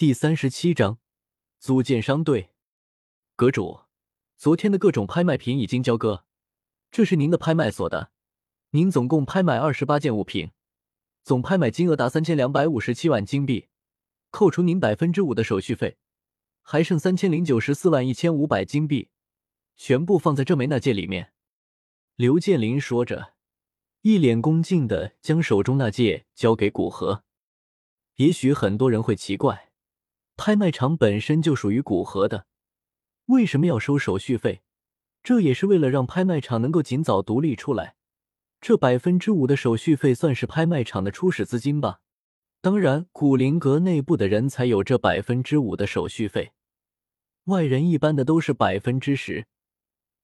第三十七章组建商队。阁主，昨天的各种拍卖品已经交割，这是您的拍卖所的。您总共拍卖二十八件物品，总拍卖金额达三千两百五十七万金币，扣除您百分之五的手续费，还剩三千零九十四万一千五百金币，全部放在这枚纳戒里面。刘建林说着，一脸恭敬的将手中那戒交给古河。也许很多人会奇怪，拍卖场本身就属于古河的，为什么要收手续费？这也是为了让拍卖场能够尽早独立出来。这百分之五的手续费算是拍卖场的初始资金吧。当然，古灵阁内部的人才有这百分之五的手续费，外人一般的都是百分之十。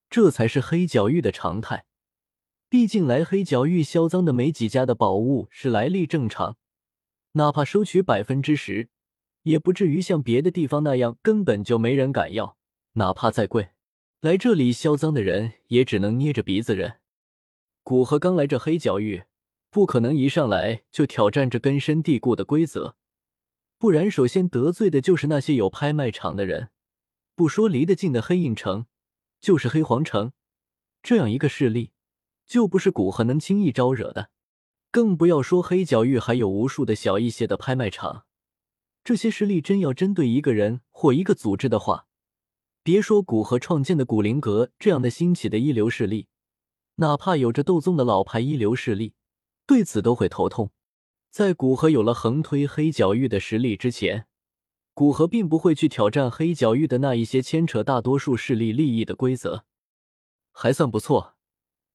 这才是黑角域的常态。毕竟来黑角域销赃的没几家的宝物是来历正常，哪怕收取百分之十，也不至于像别的地方那样根本就没人敢要。哪怕再贵，来这里销赃的人也只能捏着鼻子忍。古河刚来这黑角域，不可能一上来就挑战这根深蒂固的规则，不然首先得罪的就是那些有拍卖场的人。不说离得近的黑印城，就是黑皇城，这样一个势力，就不是古河能轻易招惹的。更不要说黑角域还有无数的小一些的拍卖场，这些势力真要针对一个人或一个组织的话，别说古河创建的古灵阁这样的兴起的一流势力。哪怕有着斗宗的老牌一流势力，对此都会头痛。在古河有了横推黑角域的实力之前，古河并不会去挑战黑角域的那一些牵扯大多数势力利益的规则。还算不错，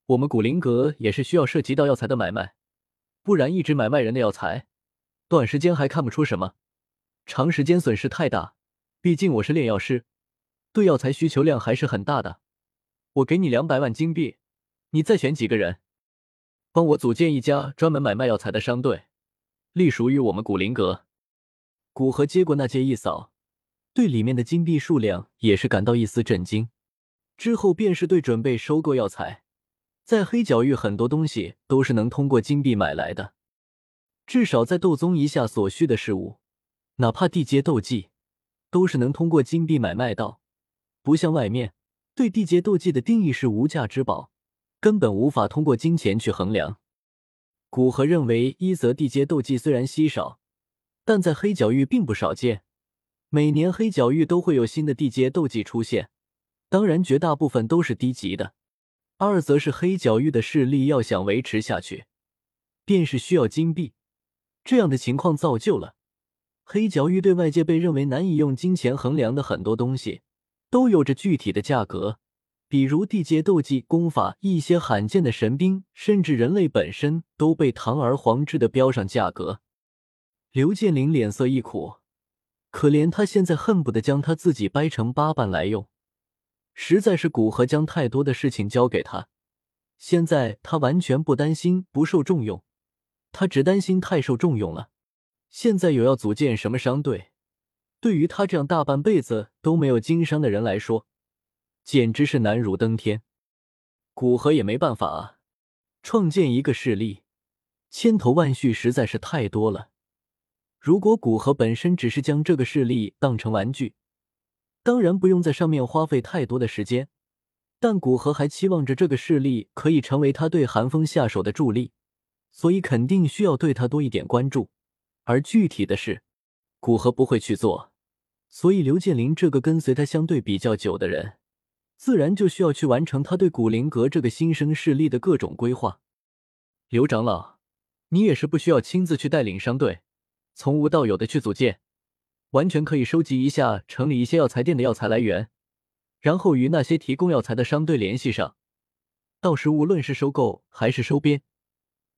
我们古灵阁也是需要涉及到药材的买卖，不然一直买卖人的药材，短时间还看不出什么，长时间损失太大。毕竟我是炼药师，对药材需求量还是很大的。我给你两百万金币。你再选几个人，帮我组建一家专门买卖药材的商队，隶属于我们古灵阁。古河接过那戒一扫，对里面的金币数量也是感到一丝震惊。之后便是对准备收购药材，在黑角域很多东西都是能通过金币买来的，至少在斗宗一下所需的事物，哪怕地阶斗技，都是能通过金币买卖到。不像外面对地阶斗技的定义是无价之宝。根本无法通过金钱去衡量。古河认为，一则地阶斗技虽然稀少，但在黑角域并不少见。每年黑角域都会有新的地阶斗技出现，当然绝大部分都是低级的。二则是黑角域的势力要想维持下去，便是需要金币。这样的情况造就了黑角域对外界被认为难以用金钱衡量的很多东西，都有着具体的价格。比如地阶斗技、功法，一些罕见的神兵，甚至人类本身都被堂而皇之的标上价格。刘建林脸色一苦，可怜他现在恨不得将他自己掰成八瓣来用。实在是古河将太多的事情交给他，现在他完全不担心不受重用，他只担心太受重用了。现在有要组建什么商队，对于他这样大半辈子都没有经商的人来说。简直是难如登天，古河也没办法啊！创建一个势力，千头万绪实在是太多了。如果古河本身只是将这个势力当成玩具，当然不用在上面花费太多的时间。但古河还期望着这个势力可以成为他对寒风下手的助力，所以肯定需要对他多一点关注。而具体的事，古河不会去做。所以刘建林这个跟随他相对比较久的人。自然就需要去完成他对古灵阁这个新生势力的各种规划。刘长老，你也是不需要亲自去带领商队，从无到有的去组建，完全可以收集一下城里一些药材店的药材来源，然后与那些提供药材的商队联系上。到时无论是收购还是收编，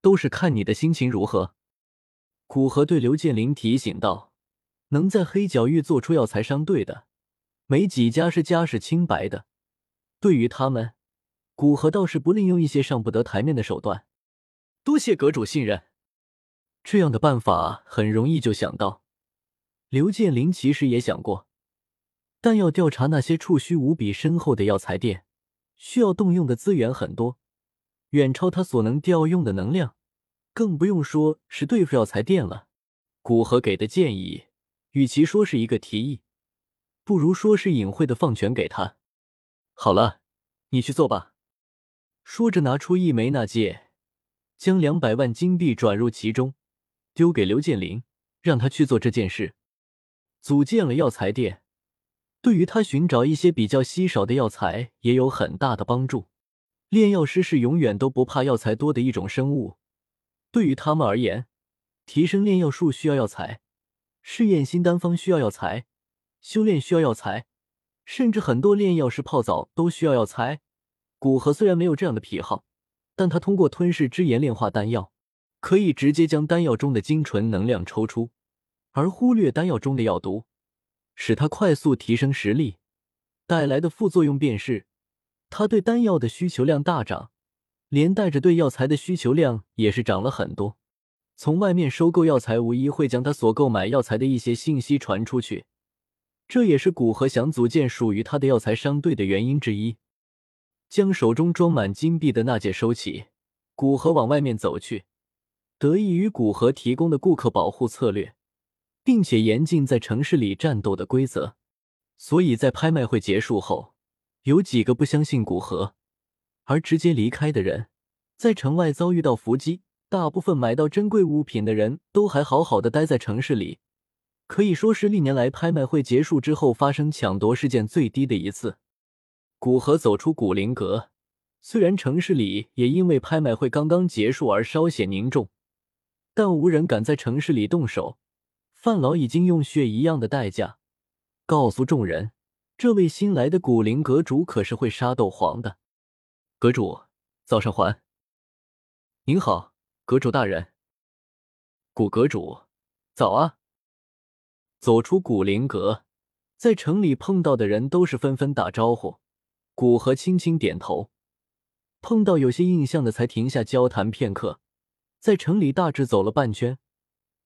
都是看你的心情如何。古河对刘建林提醒道：“能在黑角域做出药材商队的，没几家是家世清白的。”对于他们，古河倒是不吝用一些上不得台面的手段。多谢阁主信任，这样的办法很容易就想到。刘建林其实也想过，但要调查那些触须无比深厚的药材店，需要动用的资源很多，远超他所能调用的能量，更不用说是对付药材店了。古河给的建议与其说是一个提议，不如说是隐晦的放权给他。好了，你去做吧。说着，拿出一枚纳戒，将两百万金币转入其中，丢给刘建林，让他去做这件事。组建了药材店，对于他寻找一些比较稀少的药材也有很大的帮助。炼药师是永远都不怕药材多的一种生物，对于他们而言，提升炼药术需要药材。试验新丹方需要药材，修炼需要药材，甚至很多炼药师泡澡都需要药材。古河虽然没有这样的癖好，但他通过吞噬之炎炼化丹药，可以直接将丹药中的精纯能量抽出，而忽略丹药中的药毒，使他快速提升实力。带来的副作用便是，他对丹药的需求量大涨，连带着对药材的需求量也是涨了很多。从外面收购药材，无疑会将他所购买药材的一些信息传出去，这也是古河想组建属于他的药材商队的原因之一。将手中装满金币的那戒收起，古河往外面走去。得益于古河提供的顾客保护策略，并且严禁在城市里战斗的规则，所以在拍卖会结束后，有几个不相信古河而直接离开的人，在城外遭遇到伏击。大部分买到珍贵物品的人都还好好的待在城市里，可以说是历年来拍卖会结束之后发生抢夺事件最低的一次。古河走出古灵阁，虽然城市里也因为拍卖会刚刚结束而稍显凝重，但无人敢在城市里动手。范老已经用血一样的代价告诉众人，这位新来的古灵阁主可是会杀斗皇的。阁主，早上还。您好。阁主大人，古阁主，早啊！走出古灵阁，在城里碰到的人都是纷纷打招呼。古河轻轻点头，碰到有些印象的才停下交谈片刻。在城里大致走了半圈，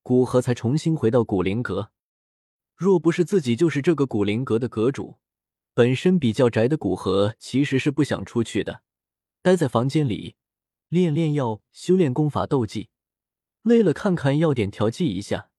古河才重新回到古灵阁。若不是自己就是这个古灵阁的阁主，本身比较宅的古河其实是不想出去的，待在房间里。练练药，修炼功法、斗技，累了看看药典调剂一下，